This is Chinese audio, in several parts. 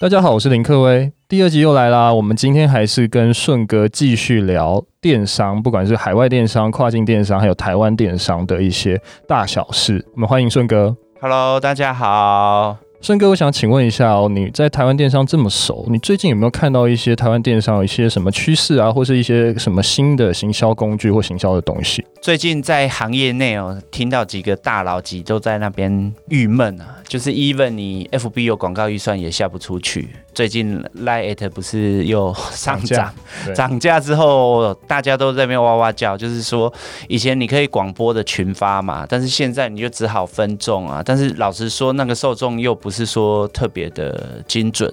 大家好，我是林克威，第二集又来啦。我们今天还是跟顺哥继续聊电商，不管是海外电商、跨境电商，还有台湾电商的一些大小事。我们欢迎顺哥。Hello，大家好。顺哥，我想请问一下哦，你在台湾电商这么熟，你最近有没有看到一些台湾电商有一些什么趋势啊，或是一些什么新的行销工具或行销的东西？最近在行业内哦，听到几个大佬级都在那边郁闷啊，就是 even 你 FB 有广告预算也下不出去。最近 Lite 不是又上涨，涨价之后大家都在那边哇哇叫，就是说以前你可以广播的群发嘛，但是现在你就只好分众啊。但是老实说，那个受众又不不是说特别的精准。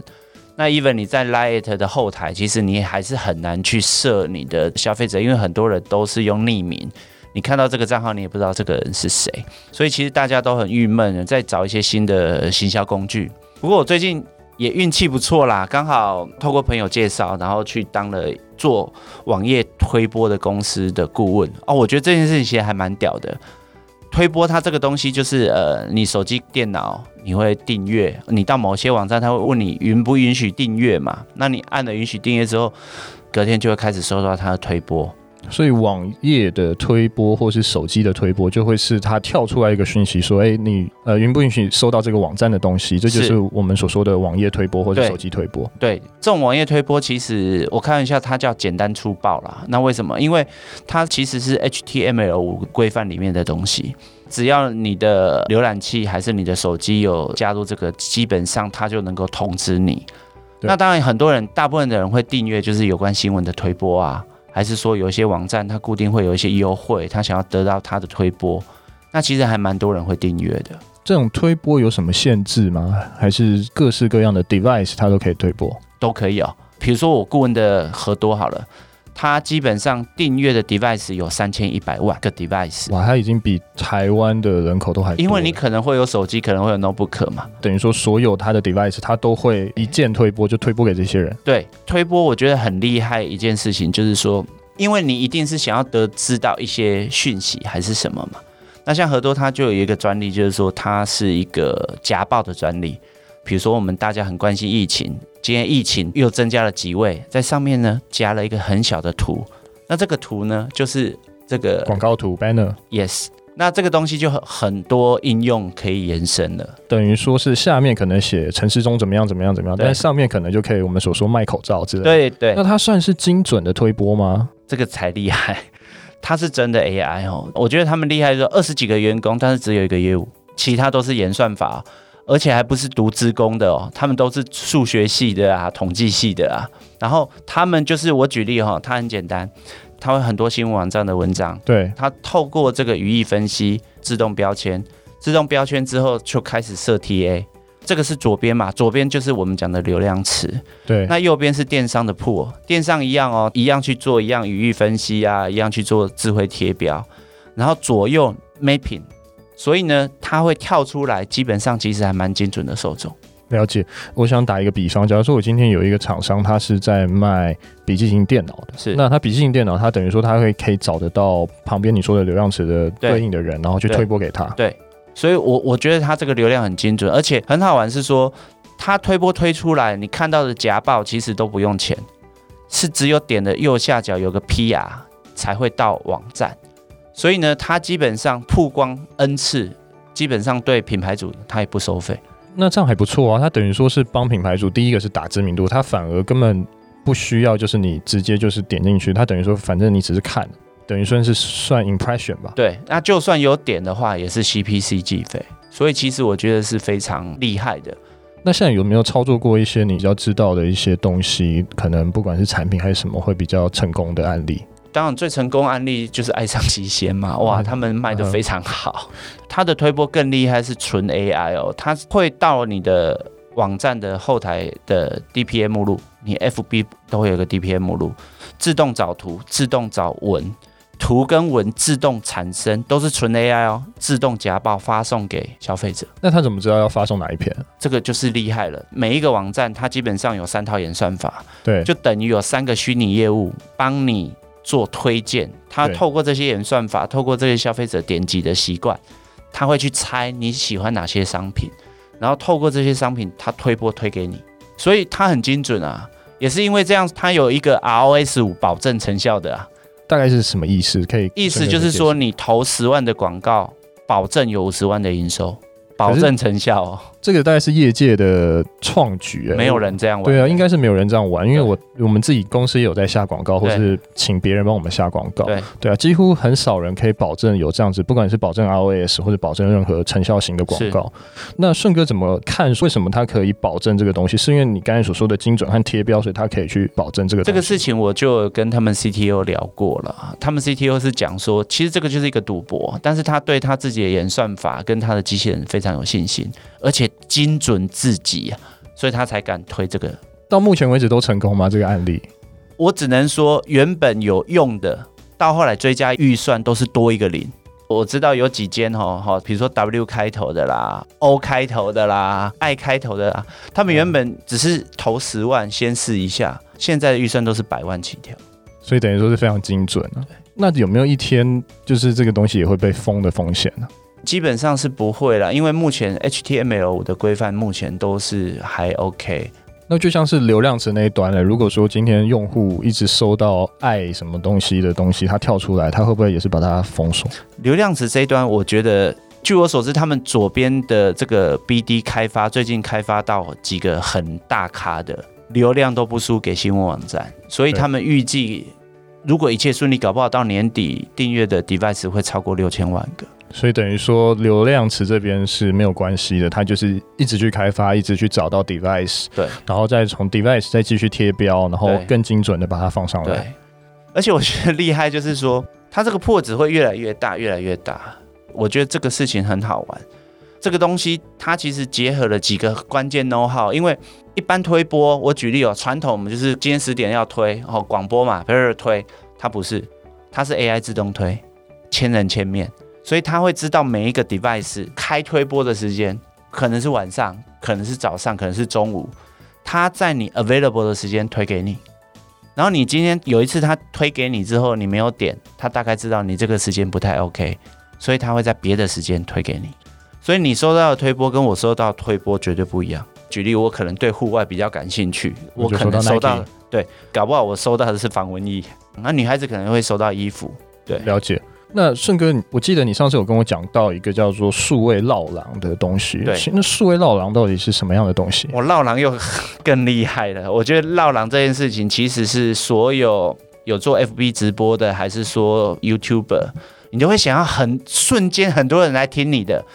那 even 你在 Lite 的后台，其实你还是很难去设你的消费者，因为很多人都是用匿名。你看到这个账号，你也不知道这个人是谁，所以其实大家都很郁闷，在找一些新的行销工具。不过我最近也运气不错啦，刚好透过朋友介绍，然后去当了做网页推播的公司的顾问哦。我觉得这件事情其实还蛮屌的。推播它这个东西就是呃，你手机、电脑你会订阅，你到某些网站，他会问你允不允许订阅嘛？那你按了允许订阅之后，隔天就会开始收到它的推播。所以网页的推播或是手机的推播，就会是它跳出来一个讯息说：“哎，你呃允不允许收到这个网站的东西？”这就是我们所说的网页推播或者手机推播。对，对，这种网页推播其实我看一下，它叫简单粗暴啦。那为什么？因为它其实是 HTML 五规范里面的东西，只要你的浏览器还是你的手机有加入这个，基本上它就能够通知你。那当然，很多人大部分的人会订阅，就是有关新闻的推播啊。还是说有一些网站，它固定会有一些优惠，他想要得到它的推播，那其实还蛮多人会订阅的。这种推播有什么限制吗？还是各式各样的 device 它都可以推播？都可以哦。比如说我顾问的和多好了。它基本上订阅的 device 有三千一百万个 device，哇，它已经比台湾的人口都还多。因为你可能会有手机，可能会有 notebook 嘛，等于说所有它的 device 它都会一键推播，就推播给这些人。对，推播我觉得很厉害一件事情，就是说，因为你一定是想要得知到一些讯息还是什么嘛。那像合多它就有一个专利，就是说它是一个夹报的专利。比如说我们大家很关心疫情。今天疫情又增加了几位，在上面呢加了一个很小的图，那这个图呢就是这个广告图 banner。Yes，那这个东西就很很多应用可以延伸了，等于说是下面可能写城市中怎么样怎么样怎么样，但上面可能就可以我们所说卖口罩之类的。对对，那它算是精准的推播吗？这个才厉害，它是真的 AI 哦。我觉得他们厉害说二十几个员工，但是只有一个业务，其他都是演算法。而且还不是读职工的哦，他们都是数学系的啊，统计系的啊。然后他们就是我举例哈、哦，它很简单，它会很多新闻网站的文章，对，它透过这个语义分析，自动标签，自动标签之后就开始设 TA。这个是左边嘛，左边就是我们讲的流量池，对。那右边是电商的 pool，电商一样哦，一样去做一样语义分析啊，一样去做智慧贴标，然后左右 mapping。所以呢，它会跳出来，基本上其实还蛮精准的受众。了解，我想打一个比方，假如说我今天有一个厂商，他是在卖笔记型电脑的，是那他笔记型电脑，他等于说他会可以找得到旁边你说的流量池的对应的人，然后去推播给他。对，所以我我觉得他这个流量很精准，而且很好玩是说，他推播推出来，你看到的夹报其实都不用钱，是只有点的右下角有个 PR 才会到网站。所以呢，它基本上曝光 N 次，基本上对品牌主它也不收费。那这样还不错啊，它等于说是帮品牌主，第一个是打知名度，它反而根本不需要，就是你直接就是点进去，它等于说反正你只是看，等于算是算 impression 吧。对，那就算有点的话，也是 CPC 计费。所以其实我觉得是非常厉害的。那现在有没有操作过一些你比较知道的一些东西？可能不管是产品还是什么，会比较成功的案例？当然，最成功案例就是爱上机先嘛，哇，他们卖的非常好。他的推波更厉害，是纯 AI 哦，它会到你的网站的后台的 DPA 目录，你 FB 都会有个 DPA 目录，自动找图，自动找文，图跟文自动产生，都是纯 AI 哦，自动夹报发送给消费者。那他怎么知道要发送哪一篇？这个就是厉害了。每一个网站它基本上有三套演算法，对，就等于有三个虚拟业务帮你。做推荐，他透过这些演算法，透过这些消费者点击的习惯，他会去猜你喜欢哪些商品，然后透过这些商品，他推播推给你。所以他很精准啊。也是因为这样，它有一个 ROS 五保证成效的啊。大概是什么意思？可以意思就是说，你投十万的广告，保证有五十万的营收。保证成效哦，这个大概是业界的创举，没有人这样玩。对啊，应该是没有人这样玩，因为我我们自己公司也有在下广告，或是请别人帮我们下广告。对对啊，几乎很少人可以保证有这样子，不管是保证 ROAS 或者保证任何成效型的广告。那顺哥怎么看？为什么他可以保证这个东西？是因为你刚才所说的精准和贴标，所以他可以去保证这个东西。这个事情我就跟他们 CTO 聊过了，他们 CTO 是讲说，其实这个就是一个赌博，但是他对他自己的演算法跟他的机器人非常。非常有信心，而且精准自己啊，所以他才敢推这个。到目前为止都成功吗？这个案例，我只能说原本有用的，到后来追加预算都是多一个零。我知道有几间哈哈，比如说 W 开头的啦，O 开头的啦，I 开头的啦，他们原本只是投十万先试一下，现在的预算都是百万起跳，所以等于说是非常精准啊。那有没有一天就是这个东西也会被封的风险呢？基本上是不会啦，因为目前 HTML 的规范目前都是还 OK。那就像是流量池那一端了，如果说今天用户一直收到爱什么东西的东西，它跳出来，它会不会也是把它封锁？流量池这一端，我觉得据我所知，他们左边的这个 BD 开发最近开发到几个很大咖的流量都不输给新闻网站，所以他们预计如果一切顺利，搞不好到年底订阅的 device 会超过六千万个。所以等于说，流量池这边是没有关系的，它就是一直去开发，一直去找到 device，对，然后再从 device 再继续贴标，然后更精准的把它放上来。对，而且我觉得厉害就是说，它这个破只会越来越大，越来越大。我觉得这个事情很好玩。这个东西它其实结合了几个关键 know how，因为一般推播，我举例哦，传统我们就是今天十点要推哦，广播嘛，不是推，它不是，它是 AI 自动推，千人千面。所以他会知道每一个 device 开推播的时间，可能是晚上，可能是早上，可能是中午。他在你 available 的时间推给你，然后你今天有一次他推给你之后，你没有点，他大概知道你这个时间不太 OK，所以他会在别的时间推给你。所以你收到的推播跟我收到的推播绝对不一样。举例，我可能对户外比较感兴趣，我可能收到，对，搞不好我收到的是防蚊液，那女孩子可能会收到衣服，对，了解。那顺哥，我记得你上次有跟我讲到一个叫做数位绕廊的东西。对，那数位绕廊到底是什么样的东西？我绕廊又 更厉害了。我觉得绕廊这件事情，其实是所有有做 FB 直播的，还是说 YouTuber，你就会想要很瞬间很多人来听你的。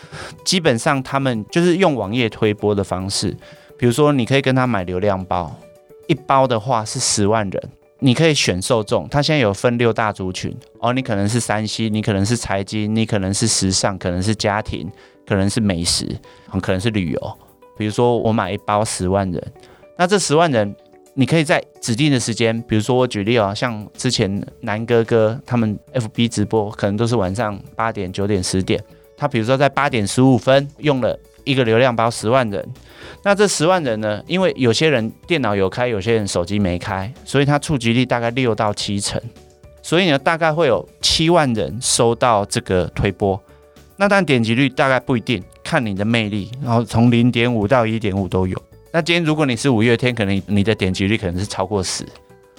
基本上他们就是用网页推播的方式，比如说你可以跟他买流量包，一包的话是十万人。你可以选受众，它现在有分六大族群哦。你可能是山西你可能是财经，你可能是时尚，可能是家庭，可能是美食，可能是旅游。比如说，我买一包十万人，那这十万人，你可以在指定的时间，比如说我举例哦，像之前南哥哥他们 FB 直播，可能都是晚上八点、九点、十点，他比如说在八点十五分用了一个流量包十万人。那这十万人呢？因为有些人电脑有开，有些人手机没开，所以它触及率大概六到七成。所以呢，大概会有七万人收到这个推播。那但点击率大概不一定，看你的魅力，然后从零点五到一点五都有。那今天如果你是五月天，可能你的点击率可能是超过十，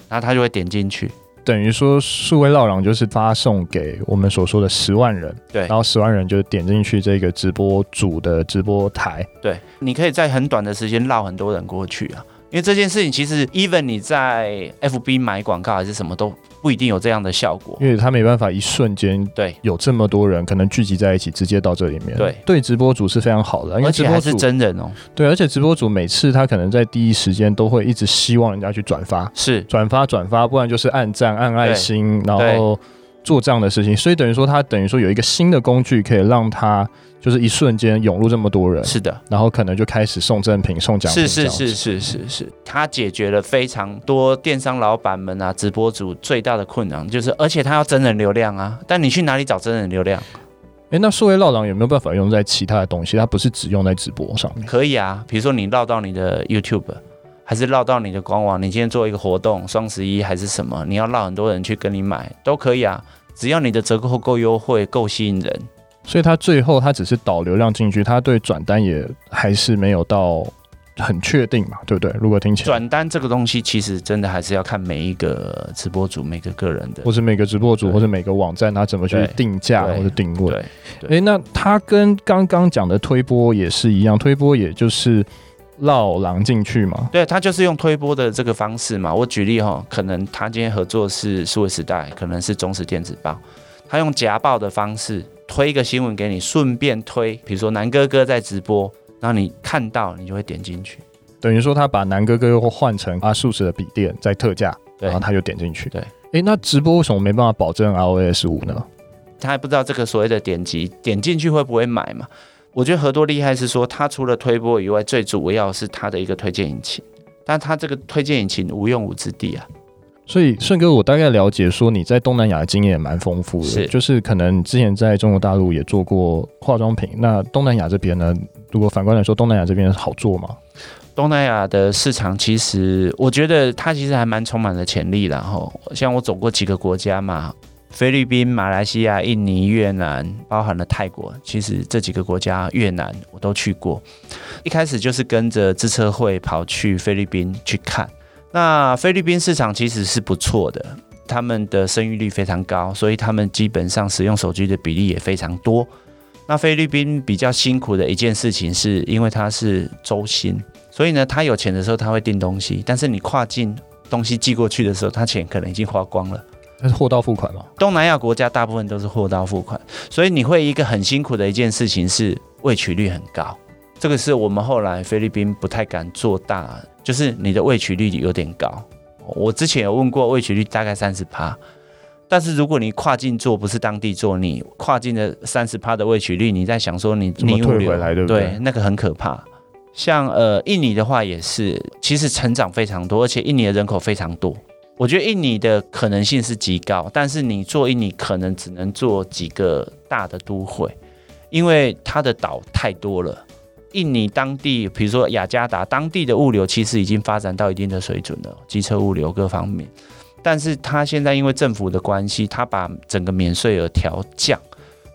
然后他就会点进去。等于说，数位绕廊就是发送给我们所说的十万人，对，然后十万人就点进去这个直播主的直播台，对，你可以在很短的时间绕很多人过去啊。因为这件事情其实，even 你在 FB 买广告还是什么，都不一定有这样的效果。因为他没办法一瞬间对有这么多人可能聚集在一起，直接到这里面。对，对，直播主是非常好的，因为直播主是真人哦。对，而且直播主每次他可能在第一时间都会一直希望人家去转发，是转发转发，不然就是按赞按爱心，然后做这样的事情。所以等于说，他等于说有一个新的工具可以让他。就是一瞬间涌入这么多人，是的，然后可能就开始送赠品、送奖品，是是是是是是，他解决了非常多电商老板们啊、直播主最大的困难，就是而且他要真人流量啊，但你去哪里找真人流量？诶，那数位绕廊有没有办法用在其他的东西？它不是只用在直播上面？可以啊，比如说你绕到你的 YouTube，还是绕到你的官网，你今天做一个活动，双十一还是什么，你要绕很多人去跟你买，都可以啊，只要你的折扣够优惠、够吸引人。所以他最后他只是导流量进去，他对转单也还是没有到很确定嘛，对不对？如果听起来转单这个东西，其实真的还是要看每一个直播主、每个个人的，或是每个直播主，或者每个网站他怎么去定价或者定位。对，哎，那他跟刚刚讲的推播也是一样，推播也就是绕狼进去嘛。对，他就是用推波的这个方式嘛。我举例哈，可能他今天合作是数位时代，可能是中时电子报，他用夹报的方式推一个新闻给你，顺便推，比如说南哥哥在直播。然后你看到，你就会点进去，等于说他把南哥哥又换成阿数十的笔电在特价，然后他就点进去。对，哎，那直播为什么没办法保证 iOS 五呢？他还不知道这个所谓的点击点进去会不会买嘛？我觉得合多厉害是说，它除了推波以外，最主要是它的一个推荐引擎，但它这个推荐引擎无用武之地啊。所以顺哥，我大概了解说你在东南亚的经验也蛮丰富的，是就是可能之前在中国大陆也做过化妆品，那东南亚这边呢？如果反观来说，东南亚这边好做吗？东南亚的市场其实我觉得它其实还蛮充满了潜力的。然后像我走过几个国家嘛，菲律宾、马来西亚、印尼、越南，包含了泰国，其实这几个国家，越南我都去过。一开始就是跟着资策会跑去菲律宾去看。那菲律宾市场其实是不错的，他们的生育率非常高，所以他们基本上使用手机的比例也非常多。那菲律宾比较辛苦的一件事情，是因为它是周薪，所以呢，他有钱的时候他会订东西，但是你跨境东西寄过去的时候，他钱可能已经花光了。货到付款吗？东南亚国家大部分都是货到付款，所以你会一个很辛苦的一件事情是未取率很高。这个是我们后来菲律宾不太敢做大，就是你的未取率有点高。我之前有问过，未取率大概三十趴，但是如果你跨境做，不是当地做，你跨境的三十趴的未取率，你在想说你你退回来对不对？对，那个很可怕。像呃印尼的话也是，其实成长非常多，而且印尼的人口非常多。我觉得印尼的可能性是极高，但是你做印尼可能只能做几个大的都会，因为它的岛太多了。印尼当地，比如说雅加达当地的物流，其实已经发展到一定的水准了，机车物流各方面。但是它现在因为政府的关系，它把整个免税额调降，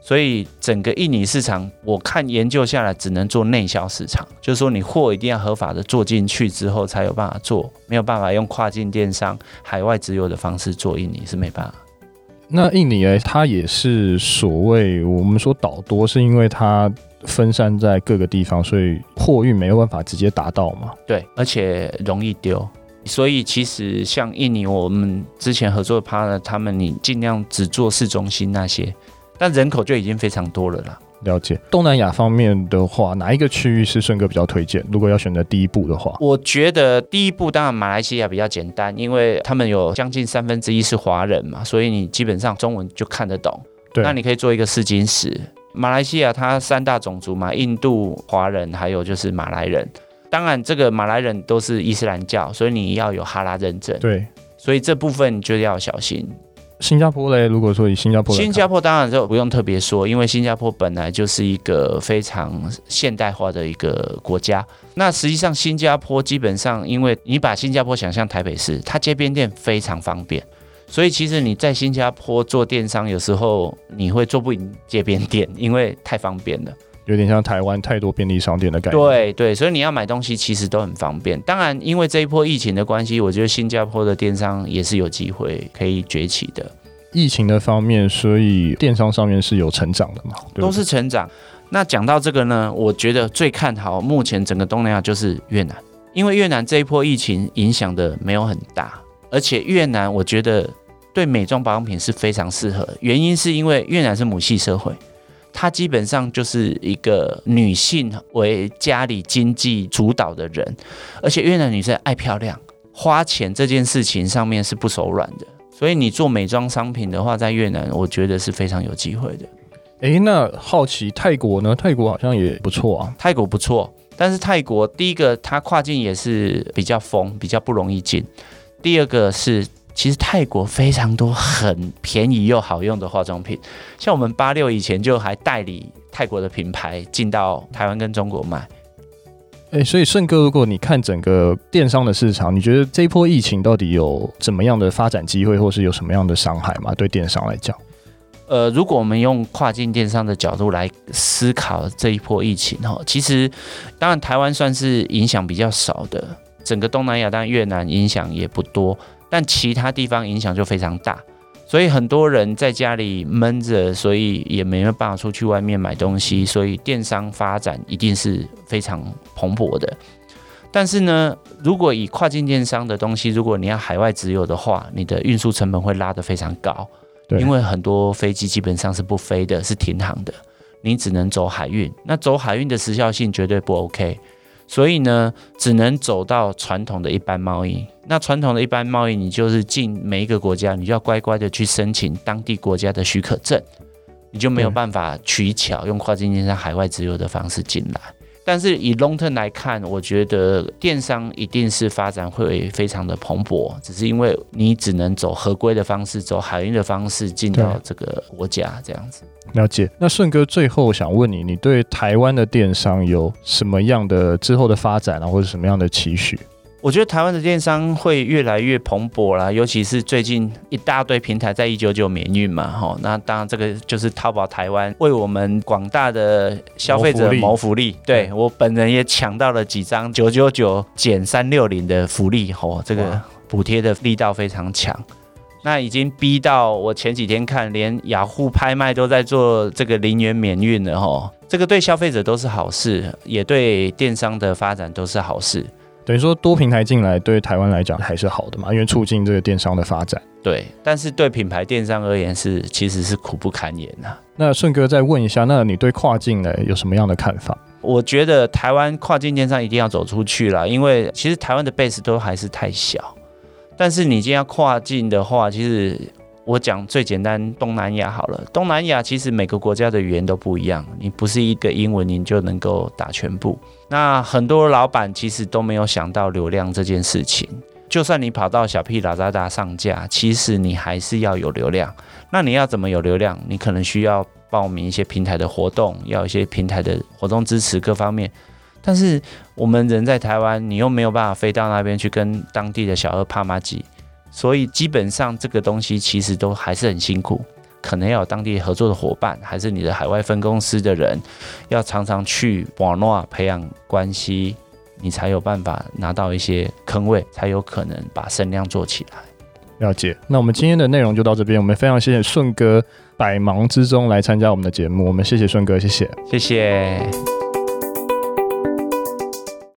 所以整个印尼市场，我看研究下来只能做内销市场，就是说你货一定要合法的做进去之后才有办法做，没有办法用跨境电商、海外直邮的方式做印尼是没办法。那印尼诶，它也是所谓我们说岛多，是因为它。分散在各个地方，所以货运没有办法直接达到嘛？对，而且容易丢。所以其实像印尼，我们之前合作的 partner，他们你尽量只做市中心那些，但人口就已经非常多了啦。了解。东南亚方面的话，哪一个区域是顺哥比较推荐？如果要选择第一步的话，我觉得第一步当然马来西亚比较简单，因为他们有将近三分之一是华人嘛，所以你基本上中文就看得懂。对，那你可以做一个试金石。马来西亚它三大种族嘛，印度华人，还有就是马来人。当然，这个马来人都是伊斯兰教，所以你要有哈拉认证。对，所以这部分就要小心。新加坡嘞，如果说以新加坡，新加坡当然就不用特别说，因为新加坡本来就是一个非常现代化的一个国家。那实际上，新加坡基本上，因为你把新加坡想象台北市，它街边店非常方便。所以其实你在新加坡做电商，有时候你会做不赢街边店，因为太方便了，有点像台湾太多便利商店的感觉。对对，所以你要买东西其实都很方便。当然，因为这一波疫情的关系，我觉得新加坡的电商也是有机会可以崛起的。疫情的方面，所以电商上面是有成长的嘛？都是成长。那讲到这个呢，我觉得最看好目前整个东南亚就是越南，因为越南这一波疫情影响的没有很大。而且越南，我觉得对美妆保养品是非常适合。原因是因为越南是母系社会，它基本上就是一个女性为家里经济主导的人。而且越南女生爱漂亮，花钱这件事情上面是不手软的。所以你做美妆商品的话，在越南我觉得是非常有机会的。诶，那好奇泰国呢？泰国好像也不错啊。泰国不错，但是泰国第一个它跨境也是比较疯，比较不容易进。第二个是，其实泰国非常多很便宜又好用的化妆品，像我们八六以前就还代理泰国的品牌进到台湾跟中国卖。哎，所以顺哥，如果你看整个电商的市场，你觉得这一波疫情到底有怎么样的发展机会，或是有什么样的伤害吗？对电商来讲，呃，如果我们用跨境电商的角度来思考这一波疫情哈，其实当然台湾算是影响比较少的，整个东南亚当然越南影响也不多，但其他地方影响就非常大，所以很多人在家里闷着，所以也没有办法出去外面买东西，所以电商发展一定是非常蓬勃的。但是呢，如果以跨境电商的东西，如果你要海外直邮的话，你的运输成本会拉得非常高。因为很多飞机基本上是不飞的，是停航的，你只能走海运。那走海运的时效性绝对不 OK，所以呢，只能走到传统的一般贸易。那传统的一般贸易，你就是进每一个国家，你就要乖乖的去申请当地国家的许可证，你就没有办法取巧用跨境电商海外直邮的方式进来。但是以 long term 来看，我觉得电商一定是发展会非常的蓬勃，只是因为你只能走合规的方式，走海运的方式进到这个国家这样子。了解。那顺哥最后想问你，你对台湾的电商有什么样的之后的发展啊，或者什么样的期许？我觉得台湾的电商会越来越蓬勃啦，尤其是最近一大堆平台在一九九免运嘛，吼，那当然这个就是淘宝台湾为我们广大的消费者谋福利。对，我本人也抢到了几张九九九减三六零的福利，吼，这个补贴的力道非常强。那已经逼到我前几天看，连雅虎拍卖都在做这个零元免运了，吼，这个对消费者都是好事，也对电商的发展都是好事。等于说多平台进来，对台湾来讲还是好的嘛，因为促进这个电商的发展。对，但是对品牌电商而言是其实是苦不堪言呐、啊。那顺哥再问一下，那你对跨境呢有什么样的看法？我觉得台湾跨境电商一定要走出去了，因为其实台湾的 base 都还是太小。但是你今天要跨境的话，其实。我讲最简单，东南亚好了。东南亚其实每个国家的语言都不一样，你不是一个英文你就能够打全部。那很多老板其实都没有想到流量这件事情。就算你跑到小屁拉扎达上架，其实你还是要有流量。那你要怎么有流量？你可能需要报名一些平台的活动，要一些平台的活动支持各方面。但是我们人在台湾，你又没有办法飞到那边去跟当地的小二帕玛吉。所以基本上这个东西其实都还是很辛苦，可能要有当地合作的伙伴，还是你的海外分公司的人，要常常去网络培养关系，你才有办法拿到一些坑位，才有可能把声量做起来。了解。那我们今天的内容就到这边，我们非常谢谢顺哥百忙之中来参加我们的节目，我们谢谢顺哥，谢谢，谢谢。